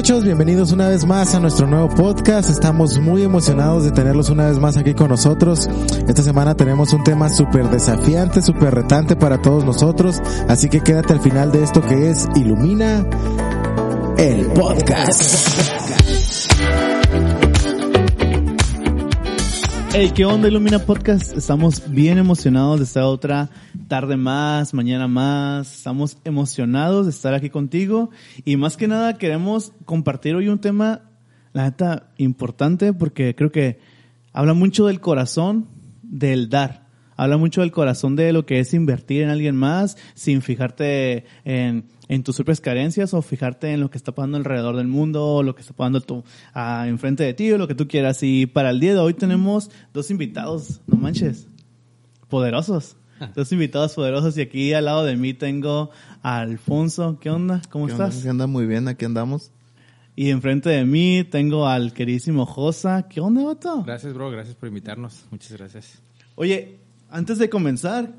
¿Qué onda muchachos? Bienvenidos una vez más a nuestro nuevo podcast. Estamos muy emocionados de tenerlos una vez más aquí con nosotros. Esta semana tenemos un tema súper desafiante, súper retante para todos nosotros. Así que quédate al final de esto que es Ilumina el podcast. Hey, ¿qué onda Ilumina Podcast? Estamos bien emocionados de estar otra tarde más, mañana más. Estamos emocionados de estar aquí contigo y más que nada queremos compartir hoy un tema, la neta, importante porque creo que habla mucho del corazón del dar. Habla mucho del corazón de lo que es invertir en alguien más sin fijarte en, en tus propias carencias o fijarte en lo que está pasando alrededor del mundo o lo que está pasando tú, ah, enfrente de ti o lo que tú quieras. Y para el día de hoy tenemos dos invitados, no manches, poderosos. Dos invitados poderosos y aquí al lado de mí tengo a Alfonso. ¿Qué onda? ¿Cómo estás? ¿Qué onda? Muy bien, aquí andamos. Y enfrente de mí tengo al queridísimo Josa. ¿Qué onda, vato? Gracias, bro. Gracias por invitarnos. Muchas gracias. Oye, antes de comenzar,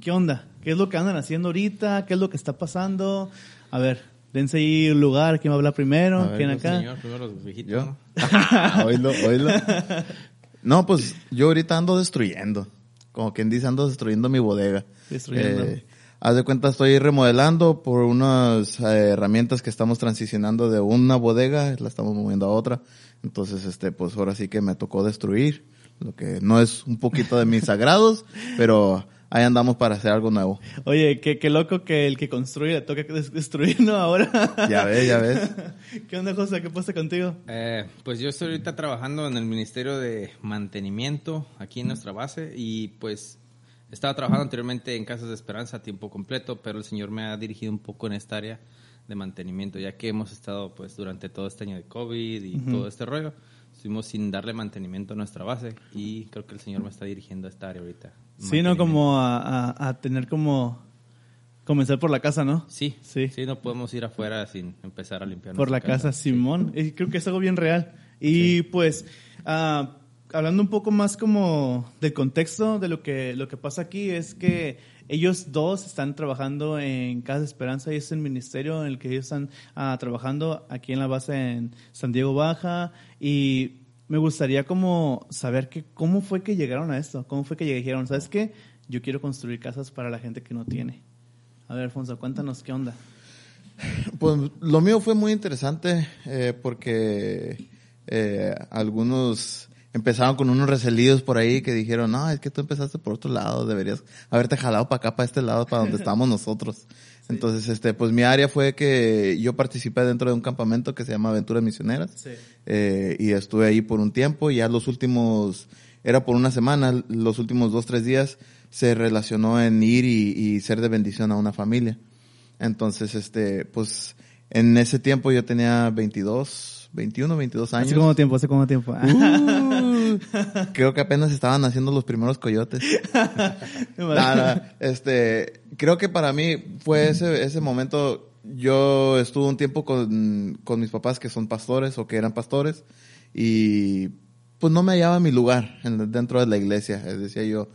¿qué onda? ¿Qué es lo que andan haciendo ahorita? ¿Qué es lo que está pasando? A ver, dense ahí un lugar. ¿Quién va a hablar primero? A ver, ¿Quién acá? Señor, primero los viejitos. ¿Yo? ¿no? oílo, oílo. No, pues yo ahorita ando destruyendo. Como quien dice, ando destruyendo mi bodega. Destruyendo. Eh, haz de cuenta, estoy remodelando por unas eh, herramientas que estamos transicionando de una bodega, la estamos moviendo a otra. Entonces, este, pues ahora sí que me tocó destruir. Lo que no es un poquito de mis sagrados, pero ahí andamos para hacer algo nuevo. Oye, qué, qué loco que el que construye le toca des- destruir, ¿no? Ahora. Ya ves, ya ves. ¿Qué onda, Josa? ¿Qué pasa contigo? Eh, pues yo estoy ahorita trabajando en el Ministerio de Mantenimiento aquí en nuestra base y pues estaba trabajando anteriormente en Casas de Esperanza a tiempo completo, pero el Señor me ha dirigido un poco en esta área de mantenimiento, ya que hemos estado pues durante todo este año de COVID y todo este rollo, estuvimos sin darle mantenimiento a nuestra base y creo que el Señor me está dirigiendo a esta área ahorita. Sí, ¿no? Como a, a- a tener como... Comenzar por la casa, ¿no? Sí, Sí. sí, no podemos ir afuera sin empezar a limpiar por la casa, Simón. Creo que es algo bien real. Y pues, ah, hablando un poco más como del contexto de lo que, lo que pasa aquí, es que ellos dos están trabajando en Casa de Esperanza y es el ministerio en el que ellos están ah, trabajando aquí en la base en San Diego Baja. Y me gustaría como saber que, cómo fue que llegaron a esto, cómo fue que dijeron, ¿sabes qué? Yo quiero construir casas para la gente que no tiene. A ver, Alfonso, cuéntanos qué onda. Pues lo mío fue muy interesante eh, porque eh, algunos empezaron con unos recelidos por ahí que dijeron, no, es que tú empezaste por otro lado, deberías haberte jalado para acá, para este lado, para donde estamos nosotros. Entonces, este, pues mi área fue que yo participé dentro de un campamento que se llama Aventuras Misioneras. Sí. Eh, y estuve ahí por un tiempo y ya los últimos, era por una semana, los últimos dos, tres días se relacionó en ir y, y ser de bendición a una familia. Entonces, este, pues, en ese tiempo yo tenía 22, 21, 22 años. ¿Hace cuánto tiempo? ¿Hace cuánto tiempo? Uh, creo que apenas estaban haciendo los primeros coyotes. Nada, este, creo que para mí fue ese, ese momento, yo estuve un tiempo con, con mis papás que son pastores o que eran pastores y pues no me hallaba mi lugar en- dentro de la iglesia. Decía yo,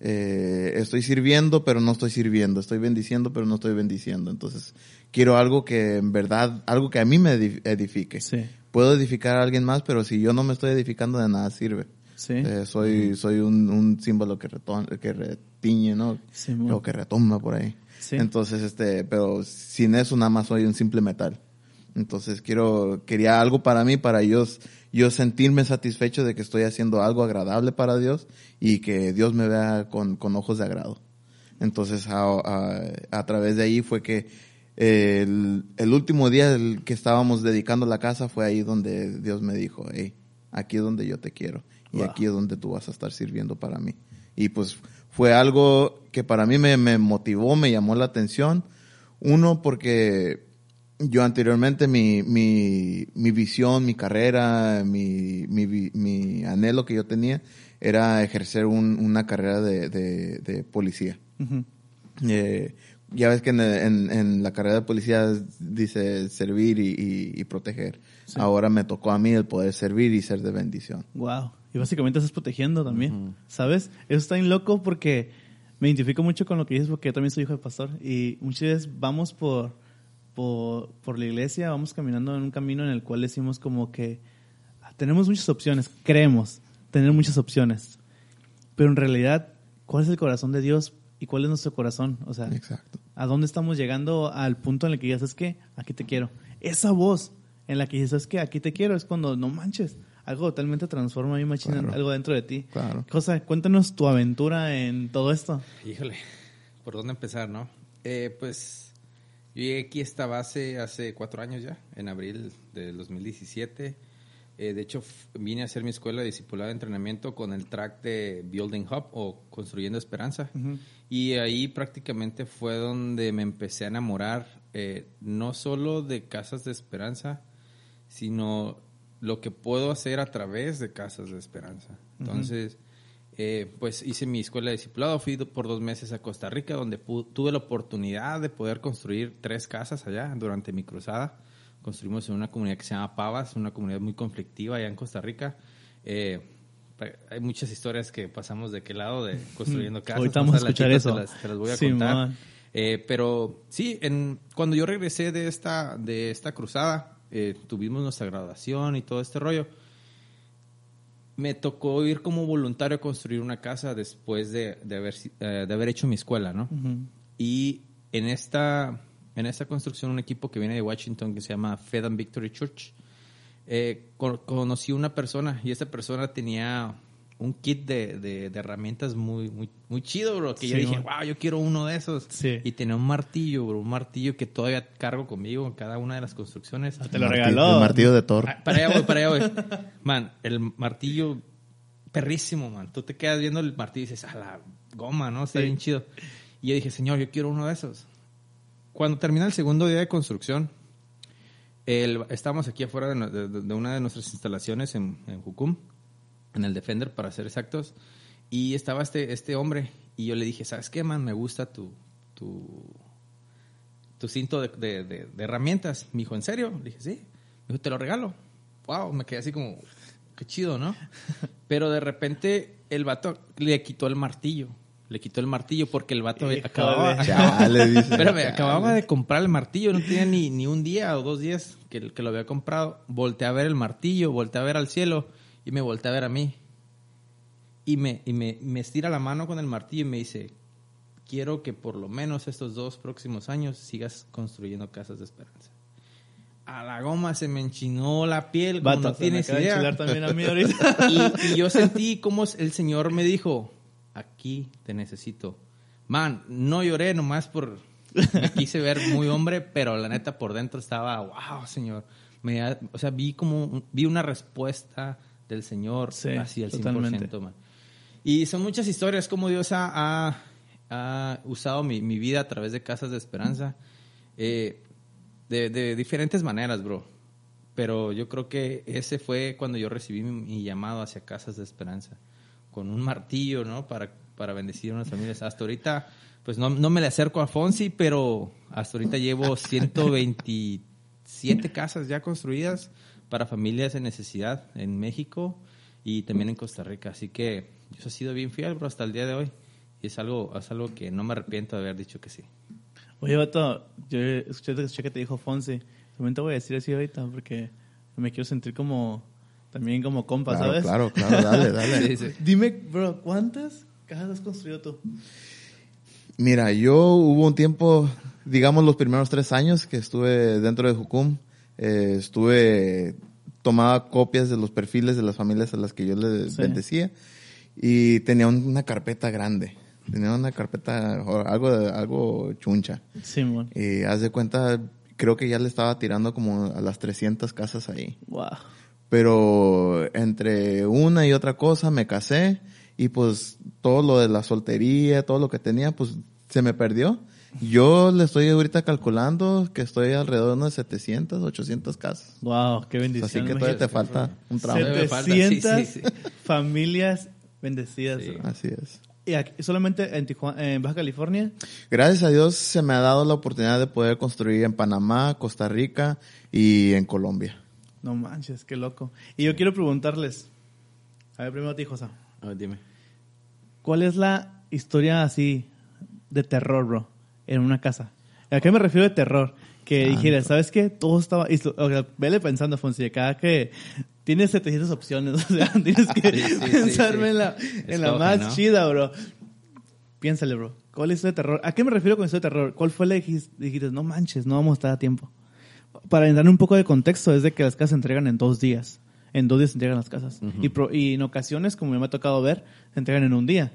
eh, estoy sirviendo pero no estoy sirviendo, estoy bendiciendo pero no estoy bendiciendo. Entonces quiero algo que en verdad, algo que a mí me edif- edifique. Sí. Puedo edificar a alguien más, pero si yo no me estoy edificando de nada sirve. Sí. Eh, soy soy un, un símbolo que reton, que retiñe, ¿no? Simón. o que retumba por ahí. Sí. Entonces, este, pero sin eso nada más soy un simple metal. Entonces quiero quería algo para mí para yo yo sentirme satisfecho de que estoy haciendo algo agradable para Dios y que Dios me vea con, con ojos de agrado. Entonces a, a, a través de ahí fue que eh, el, el último día del que estábamos dedicando la casa fue ahí donde Dios me dijo, hey, aquí es donde yo te quiero y Wow. aquí es donde tú vas a estar sirviendo para mí. Y pues fue algo que para mí me, me motivó, me llamó la atención. Uno, porque yo anteriormente mi, mi, mi visión, mi carrera, mi, mi, anhelo que yo tenía era ejercer un- una carrera de, de, de policía. Eh, ya ves que en, en- en la carrera de policía dice servir y, y- y proteger. Ahora me tocó a mí el poder servir y ser de bendición. Wow. Y básicamente estás protegiendo también. ¿Sabes? Eso está bien loco porque me identifico mucho con lo que dices porque yo también soy hijo de pastor y muchas veces vamos por por, por la iglesia, vamos caminando en un camino en el cual decimos como que tenemos muchas opciones, creemos tener muchas opciones, pero en realidad, ¿cuál es el corazón de Dios y cuál es nuestro corazón? O sea, Exacto. ¿A dónde estamos llegando al punto en el que ya sabes que aquí te quiero? Esa voz en la que dices, ¿sabes qué? Aquí te quiero, es cuando no manches. Algo totalmente transforma mi machina, Claro. algo dentro de ti. Claro. Cosa, cuéntanos tu aventura en todo esto. Híjole, ¿por dónde empezar, no? Eh, pues yo llegué aquí a esta base hace cuatro años ya, en abril del 2017. Eh, de hecho, vine a hacer mi escuela de discipulado de entrenamiento con el track de Building Hub o Construyendo Esperanza. Y ahí prácticamente fue donde me empecé a enamorar, eh, no solo de Casas de Esperanza, sino lo que puedo hacer a través de Casas de Esperanza. Entonces, eh, pues hice mi escuela de discipulado, fui por dos meses a Costa Rica, donde tuve la oportunidad de poder construir tres casas allá durante mi cruzada. Construimos en una comunidad que se llama Pavas, una comunidad muy conflictiva allá en Costa Rica. Eh, hay muchas historias que pasamos de qué lado, de construyendo casas. Ahorita vamos a escuchar eso. Te las, te las voy a Sí, contar. Eh, pero sí, en, cuando yo regresé de esta, de esta cruzada, eh, tuvimos nuestra graduación y todo este rollo. Me tocó ir como voluntario a construir una casa después de, de haber, eh, de haber hecho mi escuela, ¿no? Y en esta, en esta construcción, un equipo que viene de Washington que se llama Fed and Victory Church, eh, con- conocí una persona y esta persona tenía un kit de, de- de herramientas muy, muy, muy chido, bro. Que yo Sí, dije, man. wow, yo quiero uno de esos. Sí. Y tenía un martillo, bro. Un martillo que todavía cargo conmigo en cada una de las construcciones. Te lo Marti- regaló. El martillo de Thor. Ah, Para allá voy, para allá voy. Man, el martillo perrísimo, man. Tú te quedas viendo el martillo y dices, a la goma, ¿no? Está Sí. bien chido. Y yo dije, señor, yo quiero uno de esos. Cuando termina el segundo día de construcción, el, estábamos aquí afuera de, de- de una de nuestras instalaciones en, en Jucum, en el Defender, para ser exactos, y estaba este, este hombre, y yo le dije, ¿sabes qué, man? Me gusta tu, tu, tu cinto de- de herramientas. Me dijo, ¿en serio? Le dije, sí. Me dijo, te lo regalo. Wow, me quedé así como, qué chido, ¿no? Pero de repente el vato le quitó el martillo. Le quitó el martillo porque el vato Híjole. acababa, Chale, dice. Espérame, Chale. acababa de comprar el martillo, no tenía ni, ni un día o dos días que, que lo había comprado. Volteé a ver el martillo, volteé a ver al cielo y me volteé a ver a mí. Y me, y me, me estira la mano con el martillo y me dice, quiero que por lo menos estos dos próximos años sigas construyendo casas de esperanza. A la goma se me enchinó la piel, como Vato, no tienes idea. también a mí ahorita. Y, y yo sentí como el Señor me dijo, aquí te necesito. Man, no lloré nomás por... Me quise ver muy hombre, pero la neta por dentro estaba, wow, Señor. Me, o sea, vi como, vi una respuesta del Señor Sí, así al 100%, totalmente. man. Y son muchas historias como Dios ha, ha- ha usado mi, mi vida a través de Casas de Esperanza. Eh, de, de diferentes maneras, bro. Pero yo creo que ese fue cuando yo recibí mi, mi llamado hacia Casas de Esperanza. Con un martillo, ¿no? Para, para bendecir a unas familias. Hasta ahorita, pues no, no me le acerco a Fonsi, pero hasta ahorita llevo 127 casas ya construidas para familias en necesidad en México y también en Costa Rica. Así que Dios ha sido bien fiel, bro, hasta el día de hoy. Y es algo, es algo que no me arrepiento de haber dicho que sí. Oye, vato, yo escuché, escuché que te dijo Fonsi. También te voy a decir así ahorita porque me quiero sentir como, también como compa, Claro, ¿sabes? claro, claro, dale, dale. Sí, sí. Dime, bro, ¿cuántas cajas has construido tú? Mira, yo hubo un tiempo, digamos los primeros tres años que estuve dentro de Jucum, eh, estuve, tomaba copias de los perfiles de las familias a las que yo les Sí. bendecía y tenía un- una carpeta grande, tenía una carpeta, algo, algo chuncha. Simón. Y haz de cuenta, creo que ya le estaba tirando como a las 300 casas ahí. Wow. Pero entre una y otra cosa me casé y pues todo lo de la soltería, todo lo que tenía, pues se me perdió. Yo le estoy ahorita calculando que estoy alrededor de unas 700, 800 casas. Wow, qué bendición. Así que todavía te falta un trabajo. Todavía me falta, sí, 700 sí, sí. familias bendecidas. Así es. ¿Y aquí- solamente en, Tijuana, en Baja California? Gracias a Dios se me ha dado la oportunidad de poder construir en Panamá, Costa Rica y en Colombia. No manches, qué loco. Y yo quiero preguntarles, a ver, primero a ti, Josa, A ver, dime. ¿cuál es la historia así de terror, bro, en una casa? ¿A qué me refiero de terror? que dijera, ¿sabes qué? Todo estaba, o sea, vele pensando, Fonseca, que tienes 700 opciones, o sea, tienes que pensarme en la, en la más chida, bro. Piénsale, bro. ¿Cuál es de terror? ¿A qué me refiero con eso de terror? ¿Cuál fue la dijiste, dijiste, no manches, no vamos a estar a tiempo? Para entrar un poco de contexto, es de que las casas se entregan en dos días. En dos días se entregan las casas. y, y, en ocasiones, como me ha tocado ver, se entregan en un día.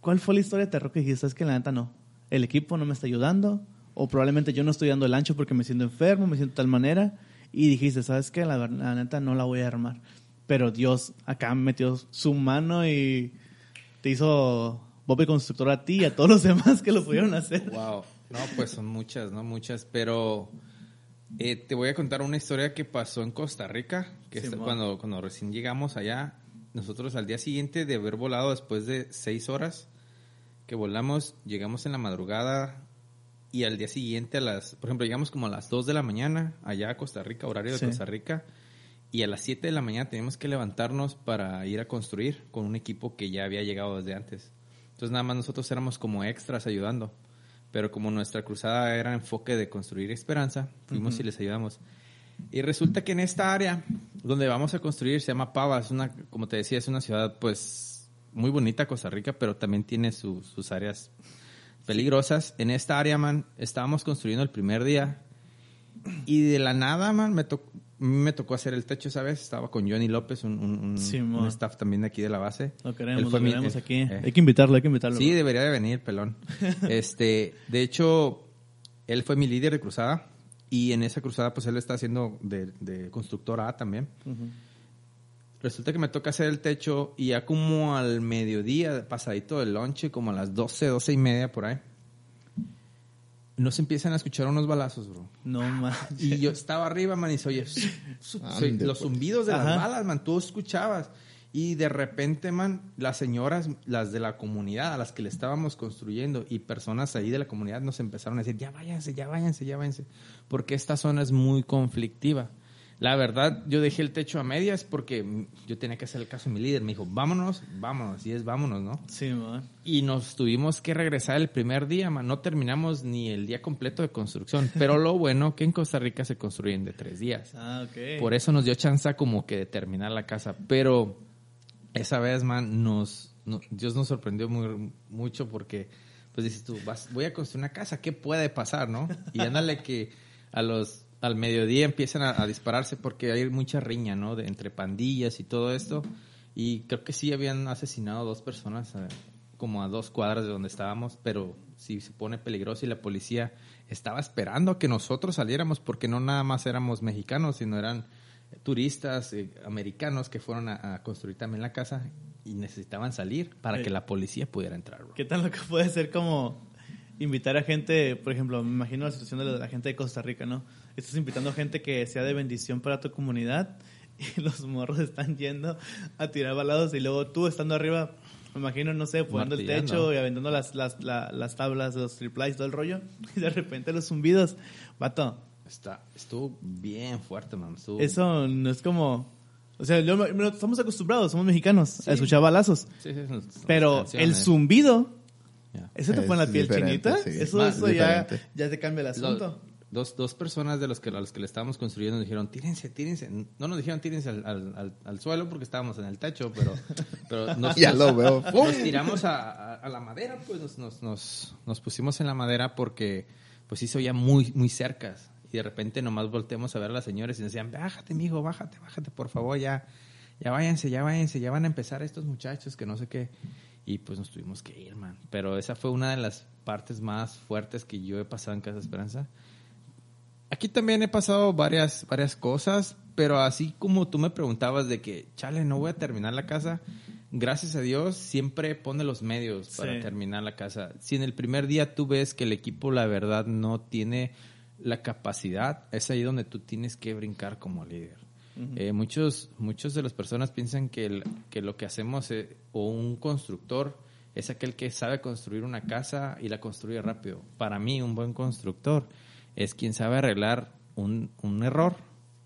¿Cuál fue la historia de terror que dijiste? Es que la neta no. El equipo no me está ayudando. O probablemente yo no estoy dando el ancho porque me siento enfermo, me siento de tal manera. Y dijiste, ¿sabes qué? La, la neta no la voy a armar. Pero Dios acá metió su mano y te hizo Bob constructor a ti y a todos los demás que lo pudieron hacer. Wow. No, pues son muchas, ¿no? Muchas, pero eh, te voy a contar una historia que pasó en Costa Rica, que cuando, cuando recién llegamos allá, nosotros al día siguiente de haber volado después de seis horas que volamos, llegamos en la madrugada y al día siguiente a las, por ejemplo, llegamos como a las dos de la mañana allá a Costa Rica, horario de Costa Rica, y a las siete de la mañana teníamos que levantarnos para ir a construir con un equipo que ya había llegado desde antes. Entonces nada más nosotros éramos como extras ayudando. Pero como nuestra cruzada era enfoque de construir esperanza, fuimos y les ayudamos. Y resulta que en esta área donde vamos a construir se llama Pava, es una, como te decía, es una ciudad pues muy bonita, Costa Rica, pero también tiene sus áreas peligrosas. En esta área, man, estábamos construyendo el primer día y de la nada, man, me tocó me tocó hacer el techo esa vez. Estaba con Johnny López, un, un, staff también de aquí de la base. Lo queremos, lo queremos aquí. Eh. hay que invitarlo, hay que invitarlo. Sí, debería de venir, pelón. este, de hecho, él fue mi líder de cruzada. Y en esa cruzada, pues él está haciendo de, de constructora A también. Resulta que me toca hacer el techo y ya como al mediodía, pasadito del lonche, como a las 12, 12 y media por ahí nos empiezan a escuchar unos balazos, bro. No man. Y yo estaba arriba, man, y se oye los zumbidos de las balas, man, tú escuchabas. Y de repente, man, las señoras, las de la comunidad a las que le estábamos construyendo y personas ahí de la comunidad nos empezaron a decir, ya váyanse, ya váyanse, ya váyanse, porque esta zona es muy conflictiva. La verdad, yo dejé el techo a medias porque yo tenía que hacer el caso de mi líder. Me dijo, vámonos, vámonos. Y es vámonos, ¿no? Sí, man. Y nos tuvimos que regresar el primer día, man. No terminamos ni el día completo de construcción. Pero lo bueno que en Costa Rica se construyen de tres días. Ah, ok. Por eso nos dio chance como que de terminar la casa. Pero esa vez, man, nos, Dios nos sorprendió muy, mucho porque, pues dices tú, vas, voy a construir una casa, ¿qué puede pasar, no? Y ándale que a los al mediodía empiezan a, dispararse porque hay mucha riña, ¿no? De, entre pandillas y todo esto. Y creo que sí habían asesinado a dos personas, eh, como a dos cuadras de donde estábamos, pero sí se pone peligroso y la policía estaba esperando a que nosotros saliéramos porque no nada más éramos mexicanos, sino eran turistas eh, americanos que fueron a, construir también la casa y necesitaban salir para que la policía pudiera entrar. ¿Qué tal lo que puede ser como invitar a gente, por ejemplo, me imagino la situación de la gente de Costa Rica, ¿no? Estás invitando a gente que sea de bendición para tu comunidad y los morros están yendo a tirar balados y luego tú estando arriba, me imagino, no sé, poniendo el techo y aventando las, las, las, tablas, los triplies, todo el rollo, y de repente los zumbidos, vato. Está, estuvo bien fuerte, man. Eso no es como... O sea, estamos acostumbrados, somos mexicanos, a escuchar balazos. Sí, sí, pero el zumbido ¿Eso te pone la piel chinita? Eso, eso ya, ya te cambia el asunto. Dos, dos personas de los que, a los que le estábamos construyendo nos dijeron, tírense, tírense. No nos dijeron tírense al, al, al, suelo porque estábamos en el techo, pero, pero nos, ya lo veo. nos tiramos a, a, la madera, pues nos, nos, nos, pusimos en la madera porque pues hizo ya muy, muy cerca. Y de repente nomás volteamos a ver a las señoras y nos decían, bájate, mijo, bájate, bájate, por favor, ya, ya váyanse, ya váyanse, ya van a empezar estos muchachos que no sé qué y pues nos tuvimos que ir, man. Pero esa fue una de las partes más fuertes que yo he pasado en Casa Esperanza. Aquí también he pasado varias, varias cosas, pero así como tú me preguntabas de que, chale, no voy a terminar la casa, gracias a Dios siempre pone los medios para terminar la casa. Si en el primer día tú ves que el equipo, la verdad, no tiene la capacidad, es ahí donde tú tienes que brincar como líder. Eh, muchos, muchos de las personas piensan que, que lo que hacemos eh, o un constructor es aquel que sabe construir una casa y la construye rápido. Para mí, un buen constructor es quien sabe arreglar un, un error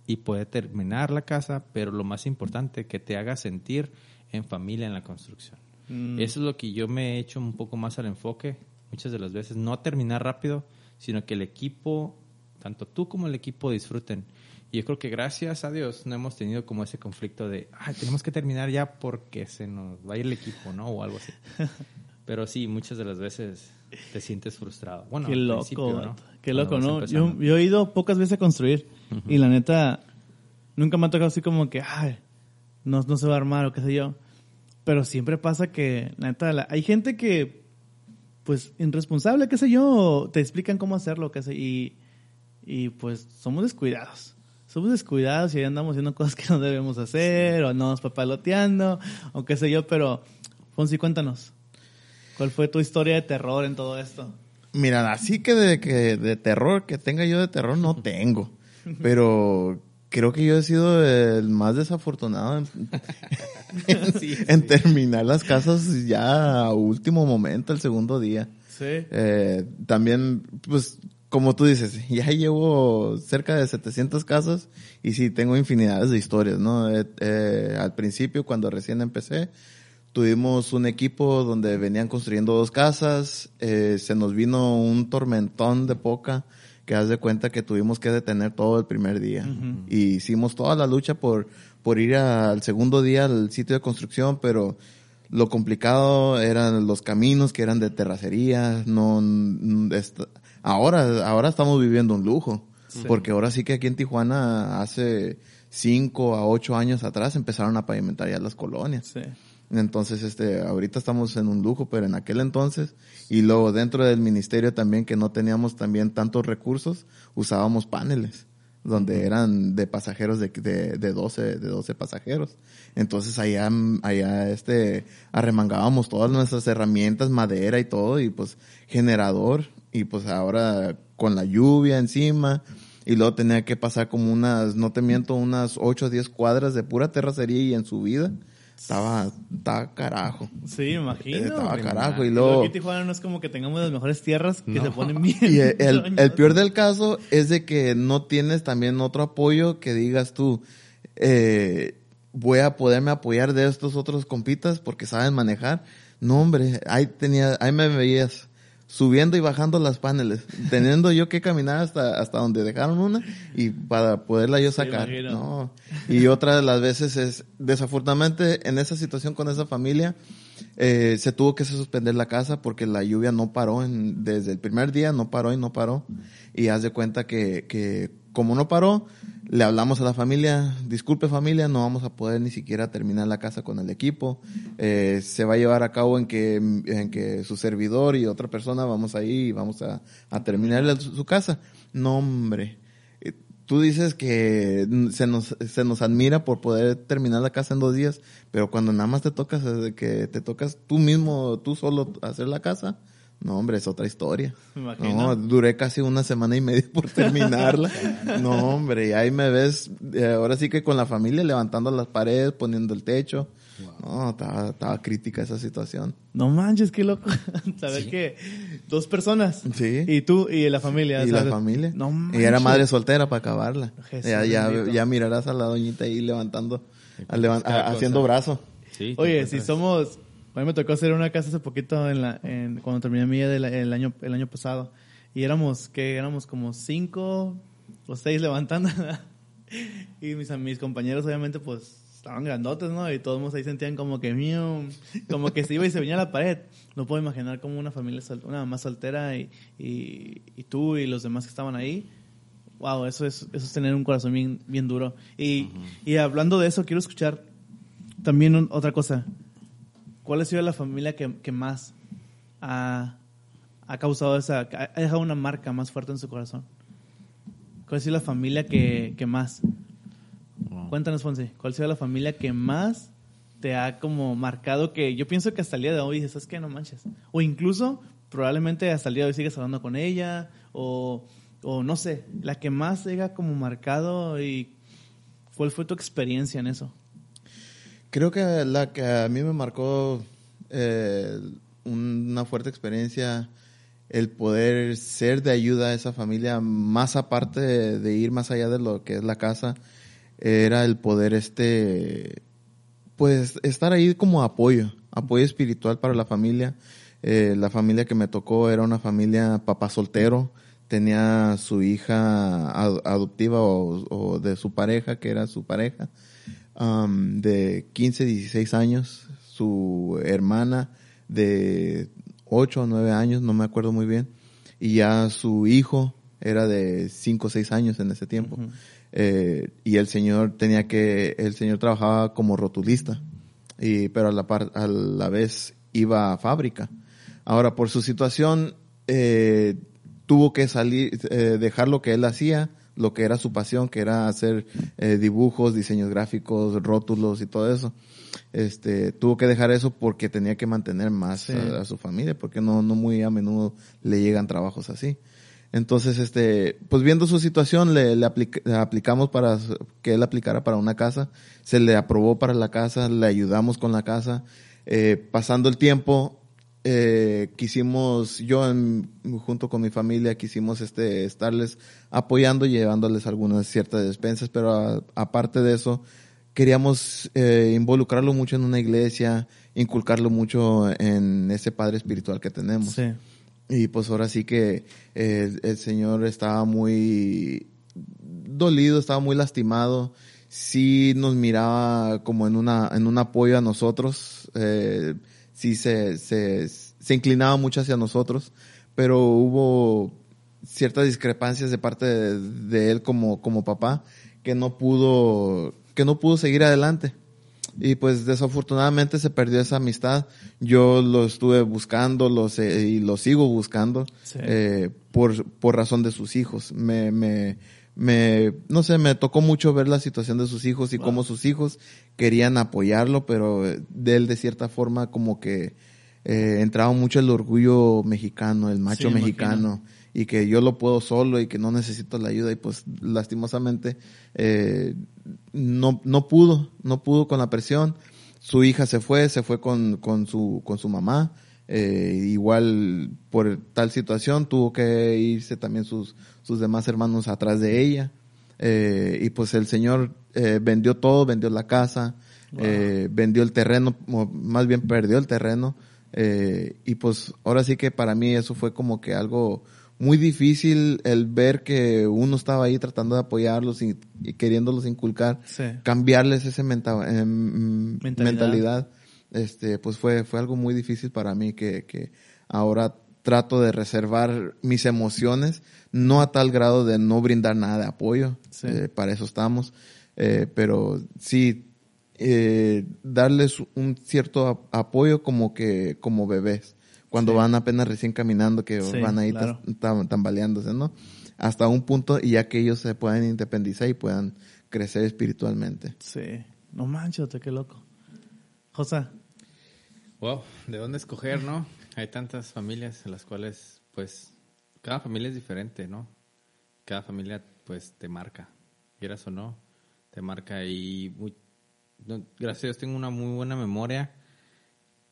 y puede terminar la casa, pero lo más importante, que te haga sentir en familia en la construcción. Mm. Eso es lo que yo me he hecho un poco más al enfoque, muchas de las veces, no terminar rápido, sino que el equipo tanto tú como el equipo disfruten. Y yo creo que gracias a Dios no hemos tenido como ese conflicto de, ah, tenemos que terminar ya porque se nos va a ir el equipo, ¿no? O algo así. Pero sí, muchas de las veces te sientes frustrado. Bueno, qué loco, ¿no? Qué loco, ¿no? Yo, yo, he ido pocas veces a construir y la neta, nunca me ha tocado así como que, ay, no, no se va a armar o qué sé yo. Pero siempre pasa que, la neta, hay gente que, pues, irresponsable, qué sé yo, te explican cómo hacerlo, qué sé, y, y pues somos descuidados. Somos descuidados y ahí andamos haciendo cosas que no debemos hacer, o andamos papaloteando, o qué sé yo, pero, Fonsi, cuéntanos. ¿Cuál fue tu historia de terror en todo esto? Mira, así que de, que de terror, que tenga yo de terror, no tengo. Pero creo que yo he sido el más desafortunado en, terminar las casas ya a último momento, el segundo día. Sí. Eh, también, pues, como tú dices, ya llevo cerca de 700 casas y sí, tengo infinidades de historias, ¿no? Eh, eh, al principio, cuando recién empecé, tuvimos un equipo donde venían construyendo dos casas, se nos vino un tormentón de poca que haz de cuenta que tuvimos que detener todo el primer día. Y hicimos toda la lucha por, por ir al segundo día al sitio de construcción, pero lo complicado eran los caminos que eran de terracería, no, ahora, ahora estamos viviendo un lujo. Porque ahora sí que aquí en Tijuana hace cinco a ocho años atrás empezaron a pavimentar ya las colonias. Sí. Entonces, este, ahorita estamos en un lujo, pero en aquel entonces, y luego dentro del ministerio también, que no teníamos también tantos recursos, usábamos paneles, donde eran de pasajeros de, de, de 12, de 12 pasajeros. Entonces allá, allá, este, arremangábamos todas nuestras herramientas, madera y todo, y pues generador, y pues ahora con la lluvia encima, y luego tenía que pasar como unas, no te miento, unas 8 o 10 cuadras de pura terracería y en subida estaba, estaba carajo. Sí, imagino. Estaba carajo. Y luego. Aquí Tijuana no es como que tengamos las mejores tierras que se ponen bien. Y el, el, peor del caso es de que no tienes también otro apoyo que digas tú, eh, voy a poderme apoyar de estos otros compitas porque saben manejar. No, hombre, ahí tenía, ahí me veías subiendo y bajando las paneles, teniendo yo que caminar hasta, hasta donde dejaron una y para poderla yo sacar. no. Y otra de las veces es, desafortunadamente, en esa situación con esa familia, eh, se tuvo que suspender la casa porque la lluvia no paró en, desde el primer día, no paró y no paró. Y haz de cuenta que, que como no paró, le hablamos a la familia, disculpe familia, no vamos a poder ni siquiera terminar la casa con el equipo. Eh, se va a llevar a cabo en que, en que su servidor y otra persona vamos ahí y vamos a, a terminar su, casa. No, hombre. Eh, tú dices que se nos, se nos admira por poder terminar la casa en dos días, pero cuando nada más te tocas, que te tocas tú mismo, tú solo hacer la casa, no, hombre, es otra historia. No, duré casi una semana y media por terminarla. no, hombre, y ahí me ves, eh, ahora sí que con la familia levantando las paredes, poniendo el techo. No, estaba, estaba, crítica esa situación. No manches, qué loco. Saber que dos personas. Sí. Y tú y la familia. Y la familia. No manches. Y era madre soltera para acabarla. ya, ya, mirarás a la doñita ahí levantando, haciendo brazo. Sí, Oye, si somos a mí me tocó hacer una casa hace poquito en la, en, cuando terminé mi vida el año, el año pasado. Y éramos, que éramos como cinco o seis levantando. y mis, mis compañeros obviamente pues estaban grandotes, ¿no? Y todos ahí sentían como que mío, como que se iba y se venía a la pared. No puedo imaginar como una familia, una mamá soltera y, y, y, tú y los demás que estaban ahí. Wow, eso es, eso es tener un corazón bien, bien duro. Y, y hablando de eso, quiero escuchar también otra cosa. ¿Cuál ha sido la familia que, que más ha, ha, causado esa, ha dejado una marca más fuerte en su corazón? ¿Cuál ha sido la familia que, que más? Cuéntanos, Fonsi, ¿cuál ha sido la familia que más te ha como marcado que yo pienso que hasta el día de hoy dices, es que no manches? O incluso probablemente hasta el día de hoy sigues hablando con ella o, o no sé, la que más haya como marcado y ¿cuál fue tu experiencia en eso? Creo que la que a mí me marcó eh, una fuerte experiencia, el poder ser de ayuda a esa familia, más aparte de, ir más allá de lo que es la casa, era el poder este, pues estar ahí como apoyo, apoyo espiritual para la familia. Eh, la familia que me tocó era una familia papá soltero, tenía su hija adoptiva o, de su pareja, que era su pareja, um, de 15, 16 años, su hermana de 8 o 9 años, no me acuerdo muy bien, y ya su hijo era de 5 o 6 años en ese tiempo. Eh, y el señor tenía que, el señor trabajaba como rotulista, y, pero a la, par, a la vez iba a fábrica. Ahora, por su situación, eh, tuvo que salir, eh, dejar lo que él hacía, lo que era su pasión, que era hacer eh, dibujos, diseños gráficos, rótulos y todo eso. Este, tuvo que dejar eso porque tenía que mantener más a, su familia, porque no, no muy a menudo le llegan trabajos así. Entonces, este, pues viendo su situación, le, le, aplicamos para que él aplicara para una casa, se le aprobó para la casa, le ayudamos con la casa, eh, pasando el tiempo, eh, quisimos, yo junto con mi familia, quisimos este, estarles apoyando, llevándoles algunas ciertas despensas, pero aparte de eso, queríamos eh, involucrarlo mucho en una iglesia, inculcarlo mucho en ese padre espiritual que tenemos. Sí. Y pues ahora sí que eh, el Señor estaba muy dolido, estaba muy lastimado. Sí nos miraba como en una en un apoyo a nosotros. Eh, sí se, se, se inclinaba mucho hacia nosotros, pero hubo ciertas discrepancias de parte de, de, él como, como papá que no pudo que no pudo seguir adelante y pues desafortunadamente se perdió esa amistad. Yo lo estuve buscando y lo sigo buscando eh, por, por razón de sus hijos. Me, me, me, no sé, me tocó mucho ver la situación de sus hijos y cómo sus hijos querían apoyarlo, pero de él de cierta forma como que eh, entraba mucho el orgullo mexicano, el macho mexicano y que yo lo puedo solo y que no necesito la ayuda y pues lastimosamente eh, no, no pudo, no pudo con la presión. Su hija se fue, se fue con, con, su, con su mamá. Eh, igual por tal situación tuvo que irse también sus, sus demás hermanos atrás de ella. Eh, y pues el señor eh, vendió todo, vendió la casa, eh, vendió el terreno, más bien perdió el terreno. Eh, y pues ahora sí que para mí eso fue como que algo muy difícil el ver que uno estaba ahí tratando de apoyarlos y, queriéndolos inculcar, cambiarles esa em, mentalidad. Este, pues fue, fue algo muy difícil para mí que, que ahora trato de reservar mis emociones, no a tal grado de no brindar nada de apoyo, eh, para eso estamos, eh, pero sí eh, darles un cierto apoyo como que como bebés cuando van apenas recién caminando, que van ahí tambaleándose, ¿no? Hasta un punto y ya que ellos se puedan independizar y puedan crecer espiritualmente. Sí. No manches, qué loco. José. Wow, ¿de dónde escoger, no? Hay tantas familias en las cuales, pues, cada familia es diferente, ¿no? Cada familia, pues, te marca, quieras o no, te marca y muy, gracias a Dios tengo una muy buena memoria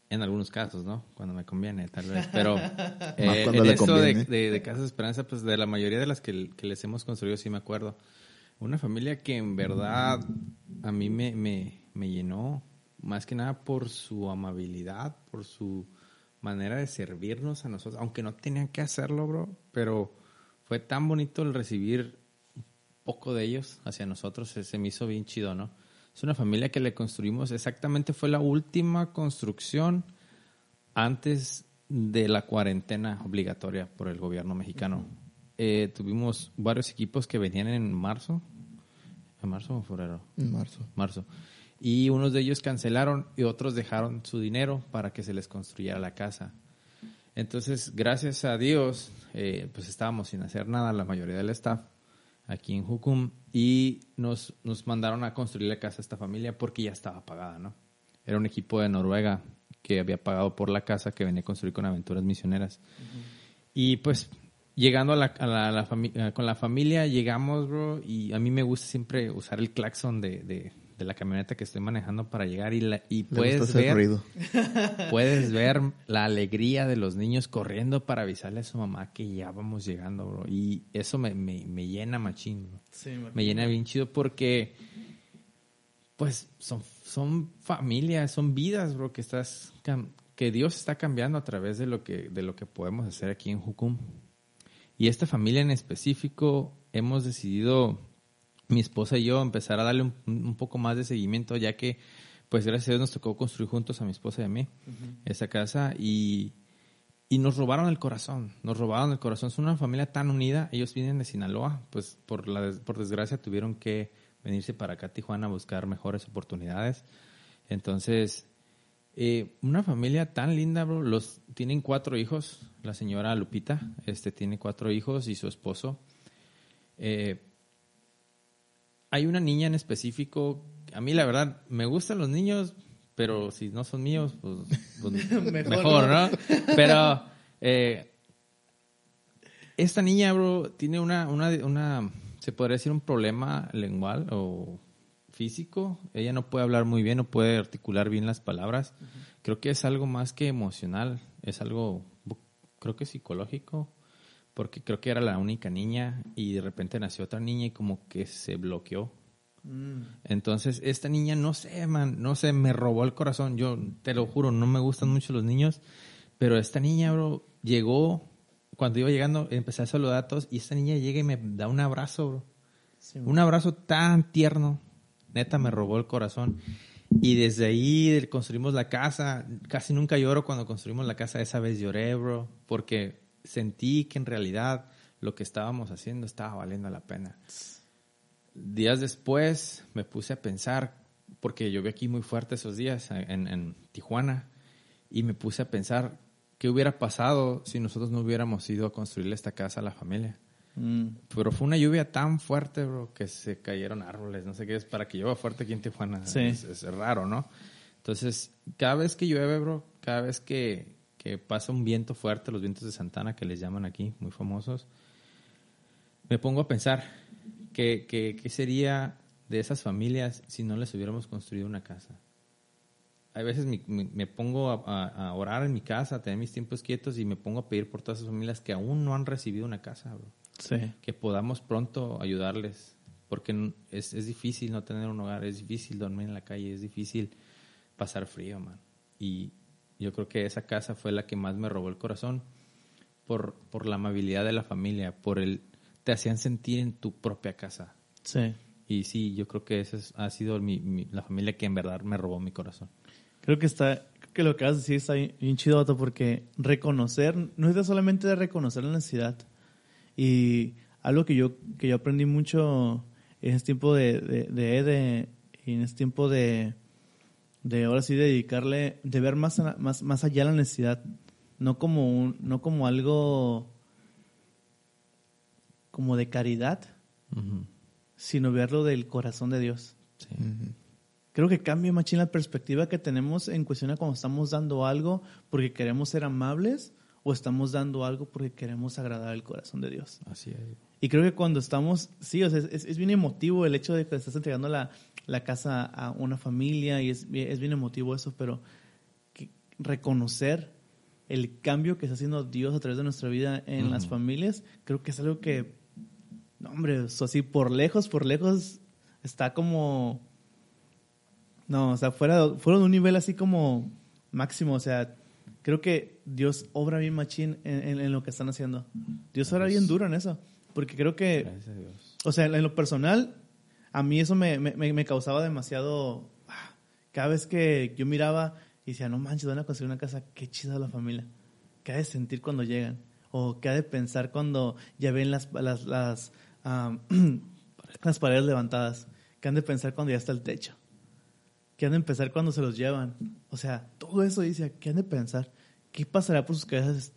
en algunos casos, ¿no? Cuando me conviene, tal vez. Pero eh, en esto de, de, Casa Esperanza, pues de la mayoría de las que, les hemos construido, sí me acuerdo. Una familia que en verdad a mí me, me, me llenó, más que nada por su amabilidad, por su manera de servirnos a nosotros, aunque no tenían que hacerlo, bro, pero fue tan bonito el recibir un poco de ellos hacia nosotros, se me hizo bien chido, ¿no? Es una familia que le construimos, exactamente fue la última construcción antes de la cuarentena obligatoria por el gobierno mexicano. Eh, tuvimos varios equipos que venían en marzo. ¿En marzo o febrero? En marzo. Marzo. Y unos de ellos cancelaron y otros dejaron su dinero para que se les construyera la casa. Entonces, gracias a Dios, eh, pues estábamos sin hacer nada, la mayoría del staff aquí en Jucum y nos, nos mandaron a construir la casa a esta familia porque ya estaba pagada, ¿no? Era un equipo de Noruega que había pagado por la casa que venía a construir con aventuras misioneras. Y pues llegando a la, a la, familia, con la familia llegamos, bro, y a mí me gusta siempre usar el claxon de, de la camioneta que estoy manejando para llegar y, la, y puedes ver puedes ver la alegría de los niños corriendo para avisarle a su mamá que ya vamos llegando, bro. Y eso me, me, llena machín, bro. me llena bien chido porque pues son, son familias, son vidas, bro, que estás que Dios está cambiando a través de lo que de lo que podemos hacer aquí en Jucum. Y esta familia en específico hemos decidido, mi esposa y yo, empezar a darle un, un poco más de seguimiento, ya que, pues gracias a Dios nos tocó construir juntos a mi esposa y a mí esa casa y, y nos robaron el corazón, nos robaron el corazón. Es una familia tan unida, ellos vienen de Sinaloa, pues por, la, por desgracia tuvieron que venirse para acá a Tijuana a buscar mejores oportunidades. Entonces, eh, una familia tan linda, bro. Los, tienen cuatro hijos. La señora Lupita este, tiene cuatro hijos y su esposo. Eh, hay una niña en específico. A mí, la verdad, me gustan los niños, pero si no son míos, pues, pues mejor, ¿no? Pero eh, esta niña, bro, tiene una, una, una, se podría decir un problema lengual o físico. Ella no puede hablar muy bien, no puede articular bien las palabras. Creo que es algo más que emocional, es algo, creo que psicológico, porque creo que era la única niña y de repente nació otra niña y como que se bloqueó. Mm. Entonces, esta niña, no sé, man, no sé, me robó el corazón. Yo te lo juro, no me gustan mucho los niños, pero esta niña, bro, llegó, cuando iba llegando, empecé a saludar a todos y esta niña llega y me da un abrazo, bro. un abrazo tan tierno, neta me robó el corazón. Y desde ahí construimos la casa. Casi nunca lloro cuando construimos la casa. Esa vez lloré, bro, porque sentí que en realidad lo que estábamos haciendo estaba valiendo la pena. Días después me puse a pensar, porque yo vi aquí muy fuerte esos días en, en Tijuana, y me puse a pensar qué hubiera pasado si nosotros no hubiéramos ido a construirle esta casa a la familia. Mm. Pero fue una lluvia tan fuerte, bro, que se cayeron árboles. No sé qué es para que llueva fuerte aquí en Tijuana. Es, raro, ¿no? Entonces, cada vez que llueve, bro, cada vez que, que pasa un viento fuerte, los vientos de Santana que les llaman aquí, muy famosos, me pongo a pensar qué que, sería de esas familias si no les hubiéramos construido una casa. A veces me, pongo a, a, orar en mi casa, a tener mis tiempos quietos y me pongo a pedir por todas esas familias que aún no han recibido una casa, bro que podamos pronto ayudarles, porque es, es, difícil no tener un hogar, es difícil dormir en la calle, es difícil pasar frío, man. Y yo creo que esa casa fue la que más me robó el corazón por, por la amabilidad de la familia, por el te hacían sentir en tu propia casa. Sí. Y sí, yo creo que esa ha sido mi, la familia que en verdad me robó mi corazón. Creo que está, que lo que vas a decir está bien chido, porque reconocer, no es solamente de reconocer la necesidad, y algo que yo, que yo aprendí mucho en este tiempo de, de, y en este tiempo de, de ahora sí dedicarle, de ver más, más, más allá la necesidad, no como, un, no como algo como de caridad, sino verlo del corazón de Dios. Creo que cambia machín la perspectiva que tenemos en cuestión a cuando estamos dando algo porque queremos ser amables o estamos dando algo porque queremos agradar el corazón de Dios. Así es. Y creo que cuando estamos, sí, o sea, es, es, bien emotivo el hecho de que estás entregando la, la casa a una familia y es, es bien emotivo eso, pero reconocer el cambio que está haciendo Dios a través de nuestra vida en las familias, creo que es algo que, no, hombre, eso así por lejos, por lejos, está como, no, o sea, fuera, fuera de un nivel así como máximo, o sea, creo que Dios obra bien machín en, lo que están haciendo. Dios obra bien duro en eso. Porque creo que, o sea, en lo personal, a mí eso me, me, causaba demasiado... Ah, cada vez que yo miraba y decía, no manches, van a construir una casa, qué chida la familia. ¿Qué ha de sentir cuando llegan? O qué ha de pensar cuando ya ven las, las, las, las paredes levantadas. ¿Qué han de pensar cuando ya está el techo? ¿Qué han de pensar cuando se los llevan? O sea, todo eso dice, ¿qué han de pensar? ¿Qué pasará por sus cabezas?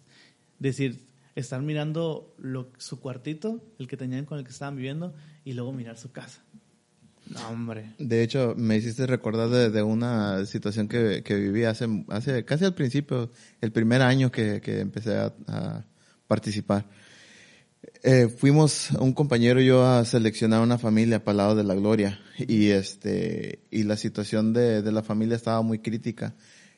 Decir, estar mirando lo, su cuartito, el que tenían con el que estaban viviendo, y luego mirar su casa. No, hombre. De hecho, me hiciste recordar de, una situación que, que, viví hace, hace casi al principio, el primer año que, que empecé a, a participar. Eh, fuimos un compañero y yo a seleccionar una familia para el lado de la gloria y este y la situación de, de la familia estaba muy crítica.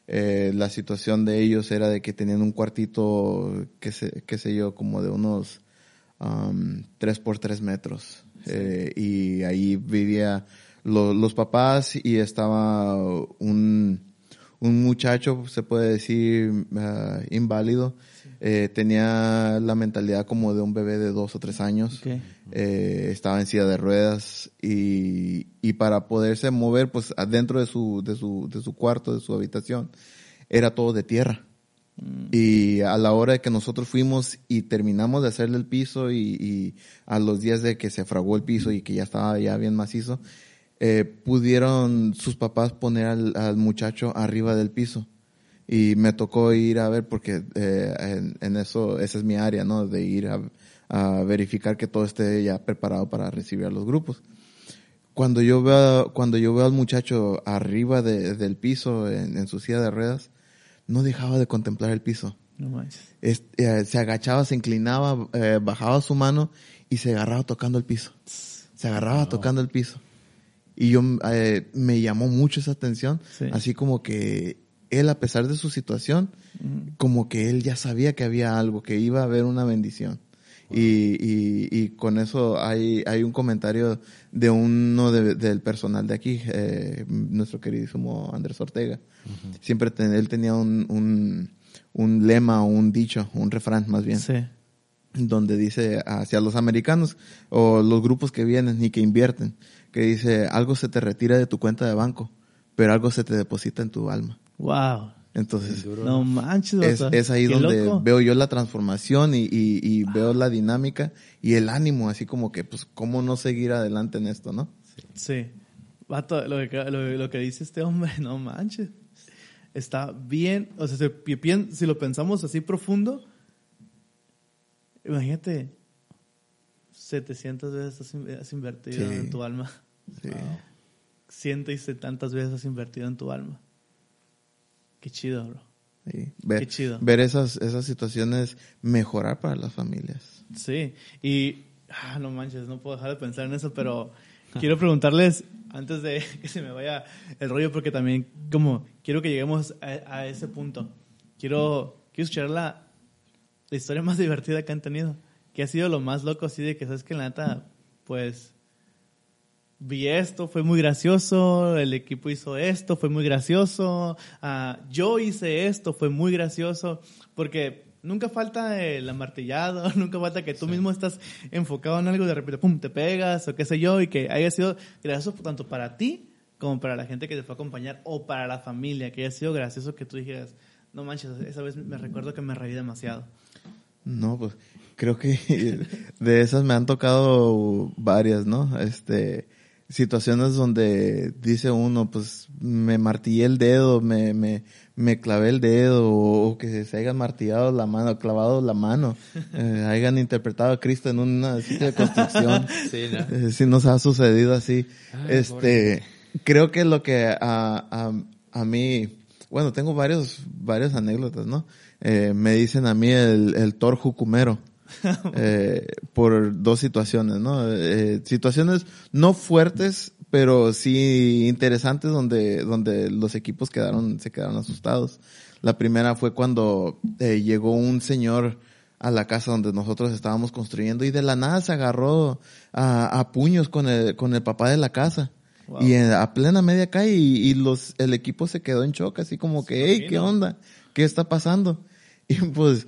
Eh, la situación de ellos era de que tenían un cuartito, que sé, qué sé yo, como de unos um, tres por tres metros. Eh, y ahí vivía los papás y estaba un, un muchacho, se puede decir, uh, inválido, Eh, tenía la mentalidad como de un bebé de dos o tres años. Eh, estaba en silla de ruedas y, y para poderse mover, pues adentro de su, de su, de su cuarto, de su habitación, era todo de tierra. Y a la hora de que nosotros fuimos y terminamos de hacerle el piso y, y a los días de que se fragó el piso y que ya estaba ya bien macizo, eh, pudieron sus papás poner al, al muchacho arriba del piso. Y me tocó ir a ver porque eh, en, en eso, esa es mi área, ¿no? De ir a, a verificar que todo esté ya preparado para recibir a los grupos. Cuando yo veo, cuando yo veo al muchacho arriba de- del piso en, en su silla de ruedas, no dejaba de contemplar el piso. No manches. Es- eh, se agachaba, se inclinaba, eh, bajaba su mano y se agarraba tocando el piso. Se agarraba tocando el piso. Y yo eh, me llamó mucho esa atención, Sí. así como que él, a pesar de su situación, como que él ya sabía que había algo, que iba a haber una bendición. Y, y, y con eso hay, hay un comentario de uno de- del personal de aquí, eh, nuestro queridísimo Andrés Ortega. Siempre ten- él tenía un, un, un lema o un dicho, un refrán más bien, Sí. donde dice hacia los americanos o los grupos que vienen y que invierten, que dice algo se te retira de tu cuenta de banco, pero algo se te deposita en tu alma. Wow. Entonces, No manches, es, ahí donde loco. veo yo la transformación y, y, y veo la dinámica y el ánimo, así como que, pues, ¿cómo no seguir adelante en esto, no? Sí. Vato, lo que, lo, lo que dice este hombre, no manches. Está bien, o sea, si, lo pensamos así profundo, imagínate, 700 veces has, in- has invertido Sí. en tu alma. Sí. Ciento y tantas veces has invertido en tu alma. Qué chido, bro. Sí. Ver, Qué chido. ver esas, esas situaciones mejorar para las familias. Sí, y ah, no manches, no puedo dejar de pensar en eso, pero quiero preguntarles antes de que se me vaya el rollo, porque también como quiero que lleguemos a, a ese punto. Quiero, quiero escuchar la, la historia más divertida que han tenido, que ha sido lo más loco así de que sabes que la neta, pues vi esto, fue muy gracioso, el equipo hizo esto, fue muy gracioso, ah, yo hice esto, fue muy gracioso, porque nunca falta el amartillado, nunca falta que tú mismo estás enfocado en algo, de repente, pum, te pegas, o qué sé yo, y que haya sido gracioso tanto para ti como para la gente que te fue a acompañar, o para la familia, que haya sido gracioso que tú dijeras, no manches, esa vez me recuerdo que me reí demasiado. No, pues creo que de esas me han tocado varias, ¿no? Este, situaciones donde dice uno, pues me martillé el dedo, me, me, me clavé el dedo, o, que se hayan martillado la mano, clavado la mano, eh, hayan interpretado a Cristo en una sitio de construcción. Sí, ¿no? Eh, sí nos ha sucedido así. Ay, este, creo que lo que a, a, a mí, bueno, tengo varios, varias anécdotas, ¿no? Eh, me dicen a mí el, el Thor Jucumero. eh, por dos situaciones, ¿no? Eh, situaciones no fuertes, pero sí interesantes donde, donde los equipos quedaron, se quedaron asustados. La primera fue cuando eh, llegó un señor a la casa donde nosotros estábamos construyendo y de la nada se agarró a, a puños con el, con el papá de la casa. Wow. Y en- a plena media calle y, y los, el equipo se quedó en shock, así como que, hey, ¿qué onda? ¿Qué está pasando? Y pues,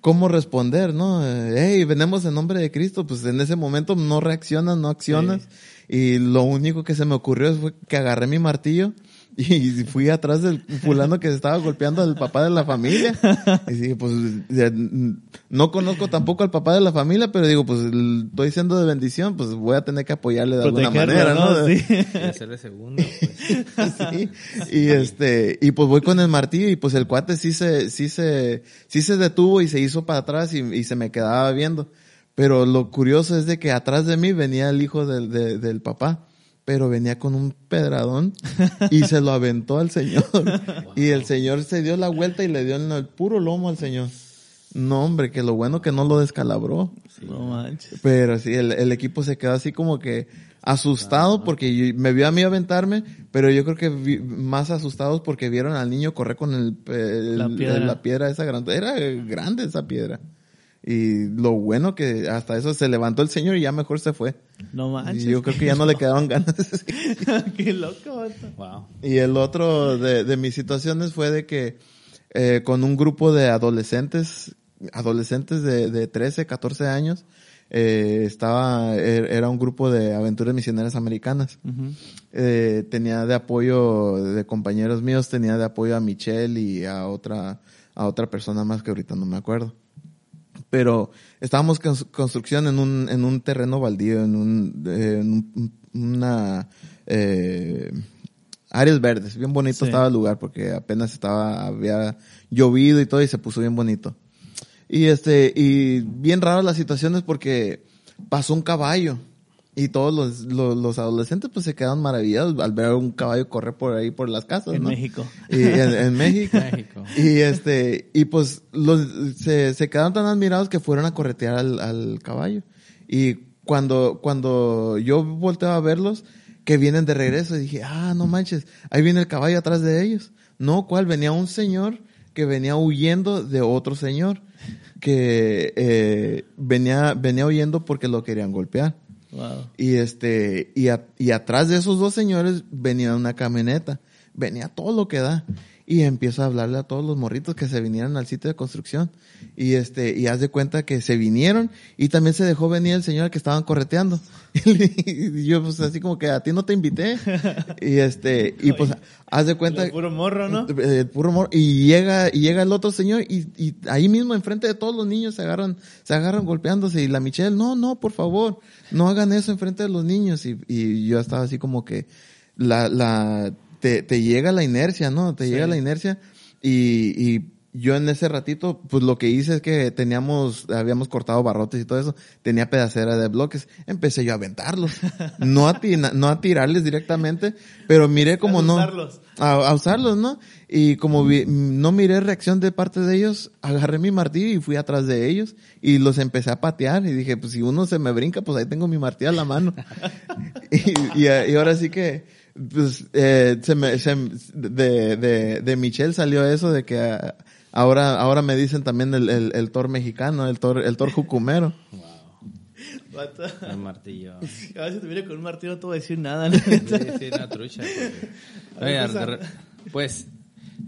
¿cómo responder, no? Eh, Hey, venemos en nombre de Cristo. Pues en ese momento no reaccionas, no accionas. Y lo único que se me ocurrió fue que agarré mi martillo y fui atrás del fulano que se estaba golpeando al papá de la familia. Y dije, pues, ya, no conozco tampoco al papá de la familia, pero digo, pues, estoy siendo de bendición, pues voy a tener que apoyarle de alguna manera, ¿no? Sí. Y hacerle segundo, pues. Sí. Y este, y pues voy con el martillo y pues el cuate sí se, sí se, sí se detuvo y se hizo para atrás y, y se me quedaba viendo. Pero lo curioso es de que atrás de mí venía el hijo del, de- del papá, pero venía con un pedradón y se lo aventó al señor. Y el señor se dio la vuelta y le dio el puro lomo al señor. No, hombre, que lo bueno que no lo descalabró. No manches. Pero sí, el, el equipo se quedó así como que asustado porque yo- me vio a mí aventarme, pero yo creo que vi- más asustados porque vieron al niño correr con el, el- La piedra. la piedra esa grande. Era grande esa piedra. Y lo bueno que hasta eso se levantó el señor y ya mejor se fue. No manches. Y yo creo que ya no le quedaban ganas. Qué loco. Wow. Y el otro de, de mis situaciones fue de que eh, con un grupo de adolescentes, adolescentes de, de 13, 14 años. Eh, estaba, er- era un grupo de aventuras misioneras americanas. Eh, tenía de apoyo de compañeros míos, tenía de apoyo a Michelle y a otra, a otra persona más que ahorita no me acuerdo. Pero estábamos en construcción en un, en un terreno baldío, en un, eh, en un- una, eh, áreas verdes. Bien bonito Sí. estaba el lugar porque apenas estaba, había llovido y todo y se puso bien bonito. Y este, y bien raras las situaciones porque pasó un caballo. Y todos los, los, los adolescentes pues se quedaron maravillados al ver a un caballo correr por ahí por las casas, En ¿no? México. Y en, en México. México. Y este, y pues los, se, se quedaron tan admirados que fueron a corretear al, al caballo. Y cuando, cuando yo volteo a verlos, que vienen de regreso, dije, ah, no manches, ahí viene el caballo atrás de ellos. No, ¿cuál? Venía un señor que venía huyendo de otro señor que eh, venía, venía huyendo porque lo querían golpear. Y este, y, a- y atrás de esos dos señores venía una camioneta. Venía todo lo que da. Y empiezo a hablarle a todos los morritos que se vinieran al sitio de construcción. Y este, y haz de cuenta que se vinieron y también se dejó venir el señor al que estaban correteando. Y yo pues así como que a ti no te invité. Y este, y pues haz de cuenta El puro morro, ¿no? el puro amor. Y llega, y llega el otro señor y, y ahí mismo enfrente de todos los niños se agarran, se agarran golpeándose. Y la Michelle, no, no, por favor, no hagan eso enfrente de los niños. Y, y yo estaba así como que la, la, te, te llega la inercia, ¿no? Te llega la inercia. Y, y yo en ese ratito, pues lo que hice es que teníamos, habíamos cortado barrotes y todo eso, tenía pedacera de bloques, empecé yo a aventarlos, no a, ti- no a tirarles directamente, pero miré como A no, usarlos. a, a usarlos, ¿no? Y como vi- no miré reacción de parte de ellos, agarré mi martillo y fui atrás de ellos y los empecé a patear y dije, pues si uno se me brinca, pues ahí tengo mi martillo a la mano. y, y, y ahora sí que, pues, eh, se me, se, de, de, de Michelle salió eso de que ah, ahora, ahora me dicen también el, el, el Thor mexicano, el Thor, el Thor jucumero. Vato. El martillo. A veces te viene con un martillo no te voy a decir nada. ¿no? Sí, sí, una trucha. porque- A ver, Oiga, César. de re- pues,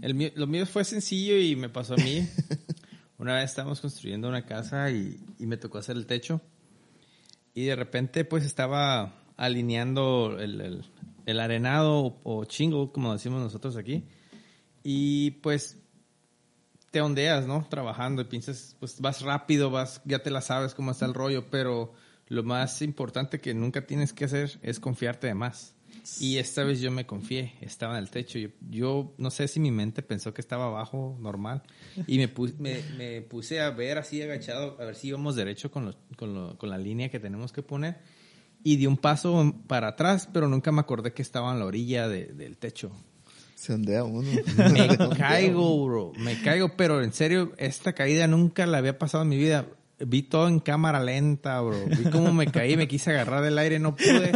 el mío- lo mío fue sencillo y me pasó a mí. Una vez estábamos construyendo una casa y, y me tocó hacer el techo. Y de repente, pues, estaba alineando el, el- el arenado o, chingo, como decimos nosotros aquí. Y, pues, te ondeas, ¿no? Trabajando y piensas, pues, vas rápido, vas, ya te la sabes cómo está el rollo, pero lo más importante que nunca tienes que hacer es confiarte de más. Y esta vez yo me confié, estaba en el techo. Yo, yo no sé si mi mente pensó que estaba abajo, normal. Y me, pu- me, me puse a ver así agachado, a ver si íbamos derecho con, con, con la línea que tenemos que poner. Y di un paso para atrás, pero nunca me acordé que estaba en la orilla de- del techo. Se ondea uno. Me caigo, bro. Me caigo, pero en serio, esta caída nunca la había pasado en mi vida. Vi todo en cámara lenta, bro. Vi cómo me caí, me quise agarrar del aire, no pude.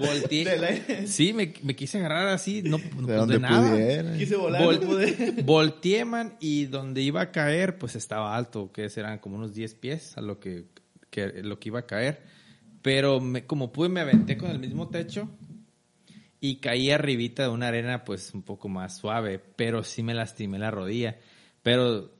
Volteé. ¿Del aire? Sí, me, me quise agarrar así, no pues, De de, donde nada. pudiera. Quise volar, Vol- no pude. Volteé, man, y donde iba a caer, pues estaba alto, que serán como unos 10 pies a lo que, que- lo que iba a caer. Pero como pude, me aventé con el mismo techo y caí arribita de una arena, pues un poco más suave, pero sí me lastimé la rodilla. Pero,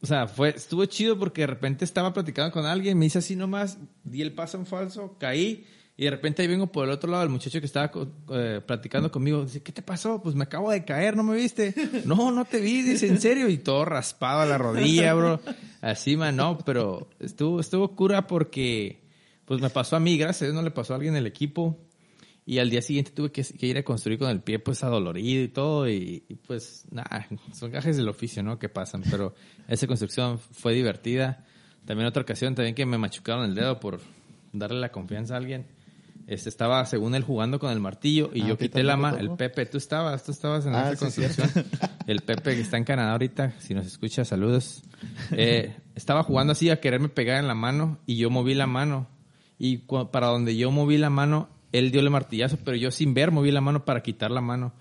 o sea, fue, estuvo chido porque de repente estaba platicando con alguien, me hice así nomás, di el paso en falso, caí. Y de repente ahí vengo por el otro lado, el muchacho que estaba eh, platicando conmigo, dice, ¿qué te pasó? Pues me acabo de caer, ¿no me viste? No, no te vi, dice, ¿en serio? Y todo raspado a la rodilla, bro. Así, man, no, pero estuvo, estuvo cura porque, pues me pasó a mí, gracias no le pasó a alguien del equipo. Y al día siguiente tuve que, que ir a construir con el pie pues adolorido y todo. Y, y, pues nada, son gajes del oficio, ¿no? Que pasan. Pero esa construcción fue divertida. También otra ocasión también que me machucaron el dedo por darle la confianza a alguien. Este estaba según él jugando con el martillo y Ah, yo ¿a ti quité la mano. El? Pepe, tú estabas, tú estabas en Ah, esa sí, construcción. El Pepe que está en Canadá ahorita, si nos escucha, saludos. Eh, estaba jugando así a quererme pegar en la mano y yo moví la mano. Y para donde yo moví la mano, él dio el martillazo, pero yo sin ver moví la mano para quitar la mano.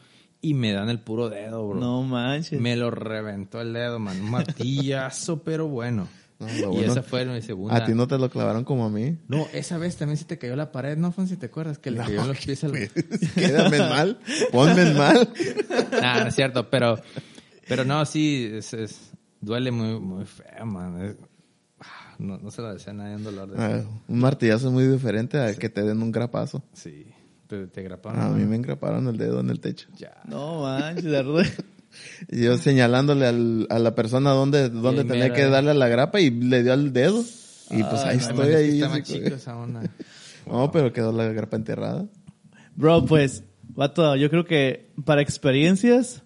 Y me dan el puro dedo, bro. No manches. Me lo reventó el dedo, man. Un martillazo, pero bueno. No, y bueno- esa fue mi segunda. A ti no te lo clavaron como a mí. No, esa vez también se te cayó la pared, ¿no, Fonsi? ¿Te acuerdas? Que le cayó en los pies al... Quédame mal, ponme mal. Nah, no es cierto, pero Pero no, sí, es, es- duele muy, muy feo, man. Es- no, no se lo desea a nadie un dolor de Ah, un martillazo es muy diferente a que te den un grapazo. Sí, te, te graparon. A mí me engraparon el dedo en el techo. Ya. No manches, yo señalándole al- a la persona dónde, dónde Sí, tenía mira, que eh. darle a la grapa y le dio al dedo. Y pues ahí Ay, estoy ahí. Está más chico esa onda. No, pero quedó la grapa enterrada. Bro, pues, vato, yo creo que para experiencias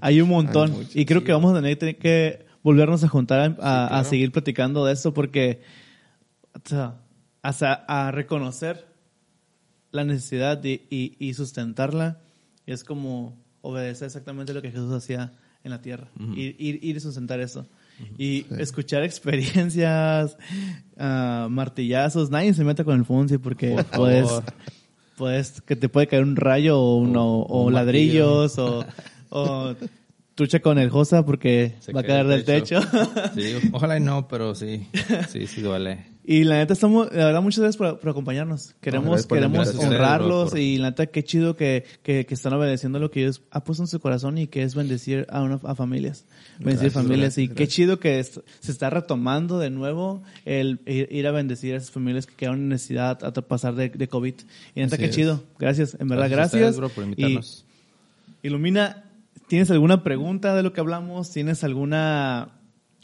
Hay un montón. Hay y creo que vamos a tener que volvernos a juntar a, a- a claro. seguir platicando de esto porque o hasta a reconocer la necesidad de- y, y sustentarla es como obedecer exactamente lo que Jesús hacía en la tierra. ir, ir, ir y sustentar eso. Y escuchar experiencias, ah, martillazos. Nadie se meta con el Funci porque Por puedes, puedes, que te puede caer un rayo o, uno, o, un ladrillos o, o trucha con el Josa porque Se va a cae caer del del techo. Sí, ojalá y no, pero sí. Sí, sí duele. Y la neta estamos, la verdad, muchas gracias por, por acompañarnos. Queremos, por queremos honrarlos Por- y la neta qué chido que, que, que están obedeciendo lo que Dios ha puesto en su corazón y que es bendecir a, una, a familias. Bendecir Gracias, familias. y gracias, qué chido que es- se está retomando de nuevo el ir, ir a bendecir a esas familias que quedaron en necesidad a pasar de, de COVID. Y neta qué es. chido. Gracias, en verdad, Gracias ustedes, bro, por Y- invitarnos. Ilumina, ¿tienes alguna pregunta de lo que hablamos? ¿Tienes alguna,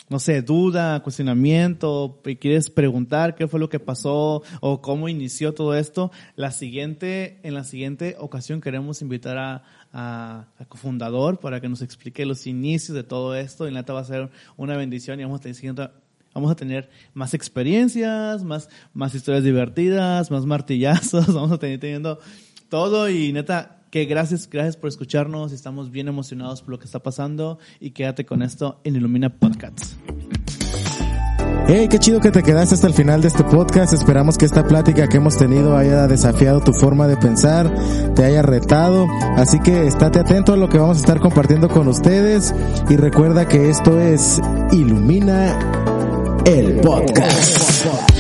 no sé, duda, cuestionamiento? y ¿Quieres preguntar qué fue lo que pasó o cómo inició todo esto? La siguiente, en la siguiente ocasión queremos invitar a, a, a cofundador para que nos explique los inicios de todo esto. Y neta va a ser una bendición y vamos a tener Vamos a tener más experiencias, más, más historias divertidas, más martillazos, vamos a tener teniendo todo y neta, que gracias, gracias por escucharnos, estamos bien emocionados por lo que está pasando y quédate con esto en Ilumina Podcasts. Hey, qué chido que te quedaste hasta el final de este podcast. Esperamos que esta plática que hemos tenido haya desafiado tu forma de pensar, te haya retado. Así que estate atento a lo que vamos a estar compartiendo con ustedes y recuerda que esto es Ilumina el podcast.